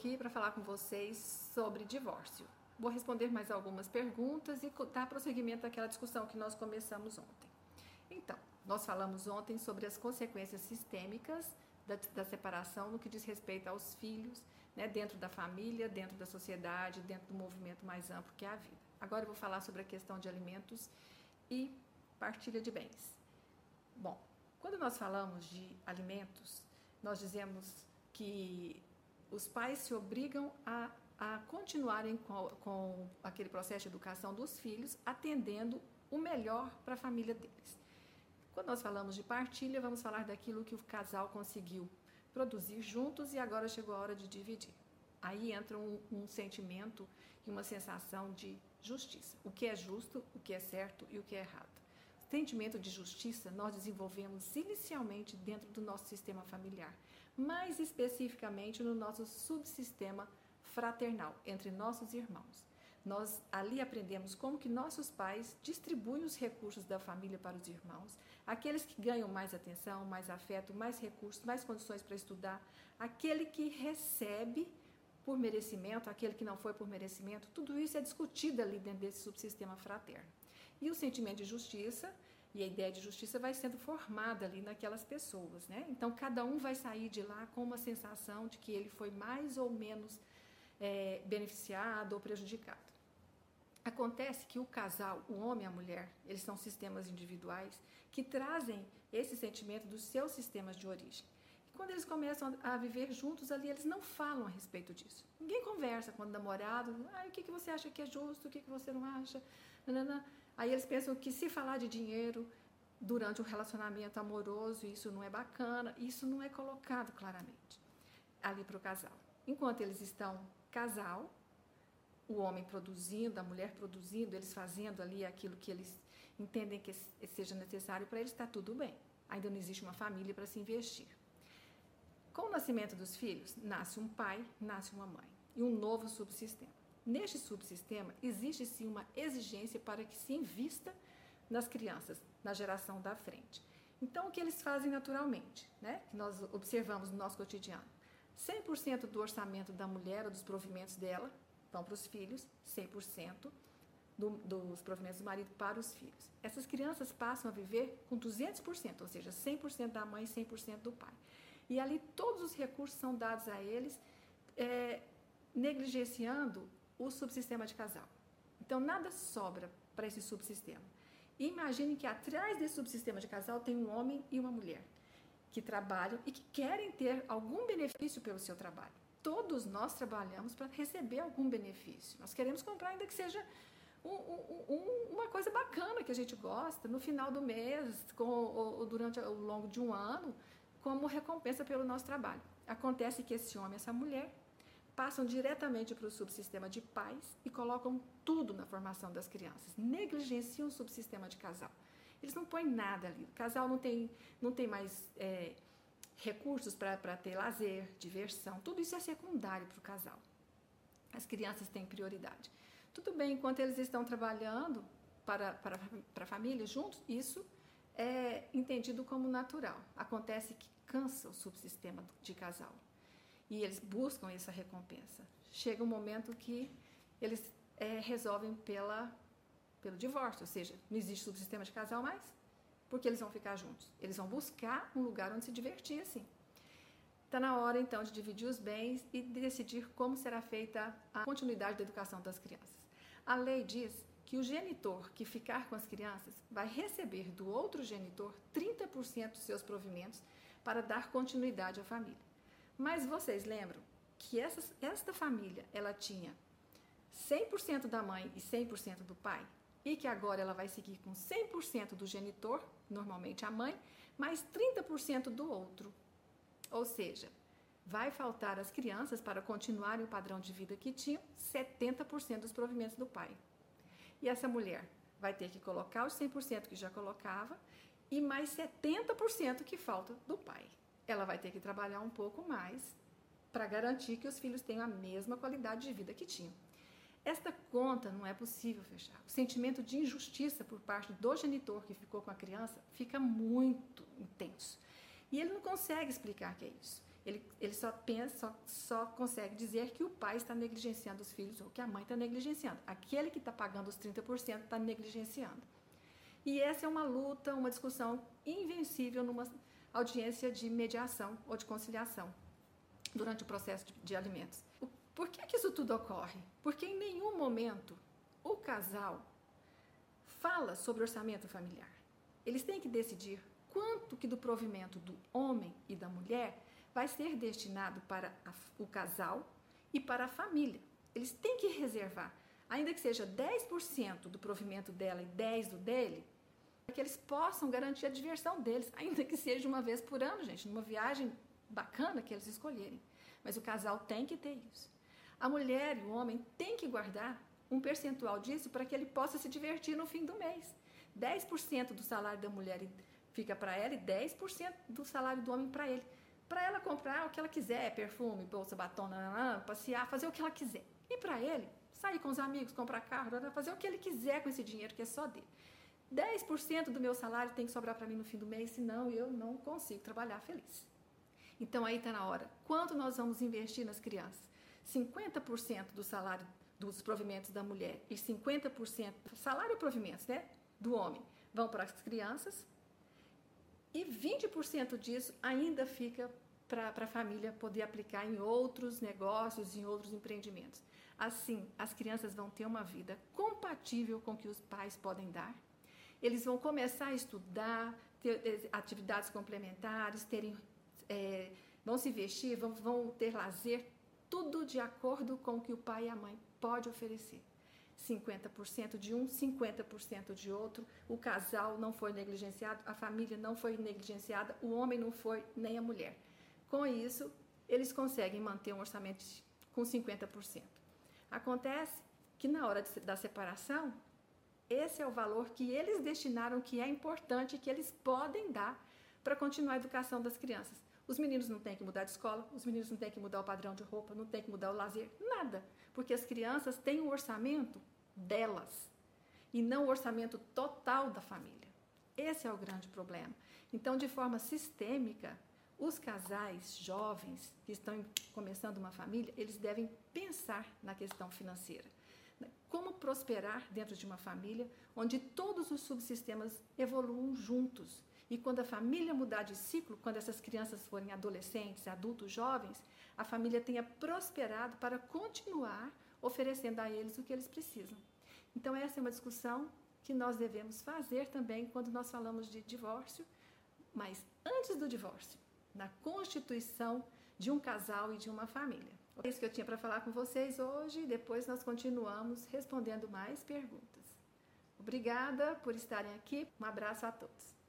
Aqui para falar com vocês sobre divórcio. Vou responder mais algumas perguntas e dar prosseguimento àquela discussão que nós começamos ontem. Então, nós falamos ontem sobre as consequências sistêmicas da, da separação no que diz respeito aos filhos, né, dentro da família, dentro da sociedade, dentro do movimento mais amplo que é a vida. Agora eu vou falar sobre a questão de alimentos e partilha de bens. Bom, quando nós falamos de alimentos, nós dizemos que os pais se obrigam a, a continuarem com, com aquele processo de educação dos filhos, atendendo o melhor para a família deles. Quando nós falamos de partilha, vamos falar daquilo que o casal conseguiu produzir juntos e agora chegou a hora de dividir. Aí entra um, um, sentimento e uma sensação de justiça. O que é justo, o que é certo e o que é errado. Sentimento de justiça nós desenvolvemos inicialmente dentro do nosso sistema familiar, mais especificamente no nosso subsistema fraternal, entre nossos irmãos. Nós ali aprendemos como que nossos pais distribuem os recursos da família para os irmãos, aqueles que ganham mais atenção, mais afeto, mais recursos, mais condições para estudar, aquele que recebe por merecimento, aquele que não foi por merecimento, tudo isso é discutido ali dentro desse subsistema fraterno. E o sentimento de justiça e a ideia de justiça vai sendo formada ali naquelas pessoas, né? Então cada um vai sair de lá com uma sensação de que ele foi mais ou menos é, beneficiado ou prejudicado. Acontece que o casal, o homem e a mulher, eles são sistemas individuais que trazem esse sentimento dos seus sistemas de origem. E quando eles começam a viver juntos ali, eles não falam a respeito disso. Ninguém conversa quando namorado, ah, o que, que você acha que é justo, o que, que você não acha. Aí eles pensam que se falar de dinheiro durante o relacionamento amoroso, isso não é bacana, isso não é colocado claramente ali para o casal. Enquanto eles estão casal, o homem produzindo, a mulher produzindo, eles fazendo ali aquilo que eles entendem que seja necessário para eles, está tudo bem. Ainda não existe uma família para se investir. Com o nascimento dos filhos, nasce um pai, nasce uma mãe e um novo subsistema. Neste subsistema, existe sim uma exigência para que se invista nas crianças, na geração da frente. Então, o que eles fazem naturalmente, né? que nós observamos no nosso cotidiano? 100% do orçamento da mulher ou dos provimentos dela vão para os filhos, 100% do, dos provimentos do marido para os filhos. Essas crianças passam a viver com 200%, ou seja, 100% da mãe e 100% do pai. E ali todos os recursos são dados a eles, é, negligenciando o subsistema de casal. Então, nada sobra para esse subsistema. Imagine que atrás desse subsistema de casal tem um homem e uma mulher que trabalham e que querem ter algum benefício pelo seu trabalho. Todos nós trabalhamos para receber algum benefício. Nós queremos comprar, ainda que seja um, um, um, uma coisa bacana que a gente gosta no final do mês, com, ou, ou durante o longo de um ano, como recompensa pelo nosso trabalho. Acontece que esse homem, essa mulher, passam diretamente para o subsistema de pais e colocam tudo na formação das crianças, negligenciam o subsistema de casal. Eles não põem nada ali. O casal não tem, não tem mais é, recursos para ter lazer, diversão. Tudo isso é secundário para o casal. As crianças têm prioridade. Tudo bem, enquanto eles estão trabalhando para, para, para a família juntos, isso é entendido como natural. Acontece que cansa o subsistema de casal. E eles buscam essa recompensa. Chega um momento que eles é, resolvem pela pelo divórcio, ou seja, não existe subsistema de casal mais, porque eles vão ficar juntos. Eles vão buscar um lugar onde se divertir assim. Está na hora então de dividir os bens e decidir como será feita a continuidade da educação das crianças. A lei diz que o genitor que ficar com as crianças vai receber do outro genitor 30% dos seus provimentos para dar continuidade à família. Mas vocês lembram que essa, esta família ela tinha 100% da mãe e 100% do pai? e que agora ela vai seguir com 100% do genitor, normalmente a mãe, mais 30% do outro. Ou seja, vai faltar às crianças para continuarem o padrão de vida que tinham 70% dos provimentos do pai. E essa mulher vai ter que colocar os 100% que já colocava e mais 70% que falta do pai. Ela vai ter que trabalhar um pouco mais para garantir que os filhos tenham a mesma qualidade de vida que tinham. Esta conta não é possível fechar. O sentimento de injustiça por parte do genitor que ficou com a criança fica muito intenso. E ele não consegue explicar que é isso. Ele, ele só pensa, só, só consegue dizer que o pai está negligenciando os filhos ou que a mãe está negligenciando. Aquele que está pagando os 30% está negligenciando. E essa é uma luta, uma discussão invencível numa audiência de mediação ou de conciliação durante o processo de, alimentos. Por que, que isso tudo ocorre? Porque em nenhum momento o casal fala sobre orçamento familiar. Eles têm que decidir quanto que do provimento do homem e da mulher vai ser destinado para a, o casal e para a família. Eles têm que reservar, ainda que seja 10% do provimento dela e 10% do dele, para que eles possam garantir a diversão deles, ainda que seja uma vez por ano, gente, numa viagem bacana que eles escolherem. Mas o casal tem que ter isso. A mulher e o homem têm que guardar um percentual disso para que ele possa se divertir no fim do mês. 10% do salário da mulher fica para ela e 10% do salário do homem para ele. Para ela comprar o que ela quiser, perfume, bolsa, batom, nananã, passear, fazer o que ela quiser. E para ele, sair com os amigos, comprar carro, fazer o que ele quiser com esse dinheiro que é só dele. 10% do meu salário tem que sobrar para mim no fim do mês, senão eu não consigo trabalhar feliz. Então aí está na hora. Quanto nós vamos investir nas crianças? 50% do salário dos provimentos da mulher e 50% salário e provimentos, né, do homem vão para as crianças e 20% disso ainda fica para a família poder aplicar em outros negócios, em outros empreendimentos. Assim, as crianças vão ter uma vida compatível com o que os pais podem dar. Eles vão começar a estudar, ter eh, atividades complementares, terem, é, vão se vestir, vão, vão ter lazer, tudo de acordo com o que o pai e a mãe pode oferecer. 50% de um, 50% de outro. O casal não foi negligenciado, a família não foi negligenciada, o homem não foi, nem a mulher. Com isso, eles conseguem manter um orçamento com 50%. Acontece que na hora de, da separação, esse é o valor que eles destinaram, que é importante, que eles podem dar para continuar a educação das crianças. Os meninos não têm que mudar de escola, os meninos não têm que mudar o padrão de roupa, não têm que mudar o lazer, nada. Porque as crianças têm um orçamento delas e não o orçamento total da família. Esse é o grande problema. Então, de forma sistêmica, os casais jovens que estão começando uma família, eles devem pensar na questão financeira. Como prosperar dentro de uma família onde todos os subsistemas evoluam juntos e quando a família mudar de ciclo, quando essas crianças forem adolescentes, adultos, jovens, a família tenha prosperado para continuar oferecendo a eles o que eles precisam. Então, essa é uma discussão que nós devemos fazer também quando nós falamos de divórcio, mas antes do divórcio, na constituição de um casal e de uma família. Isso que eu tinha para falar com vocês hoje. Depois nós continuamos respondendo mais perguntas. Obrigada por estarem aqui. Um abraço a todos.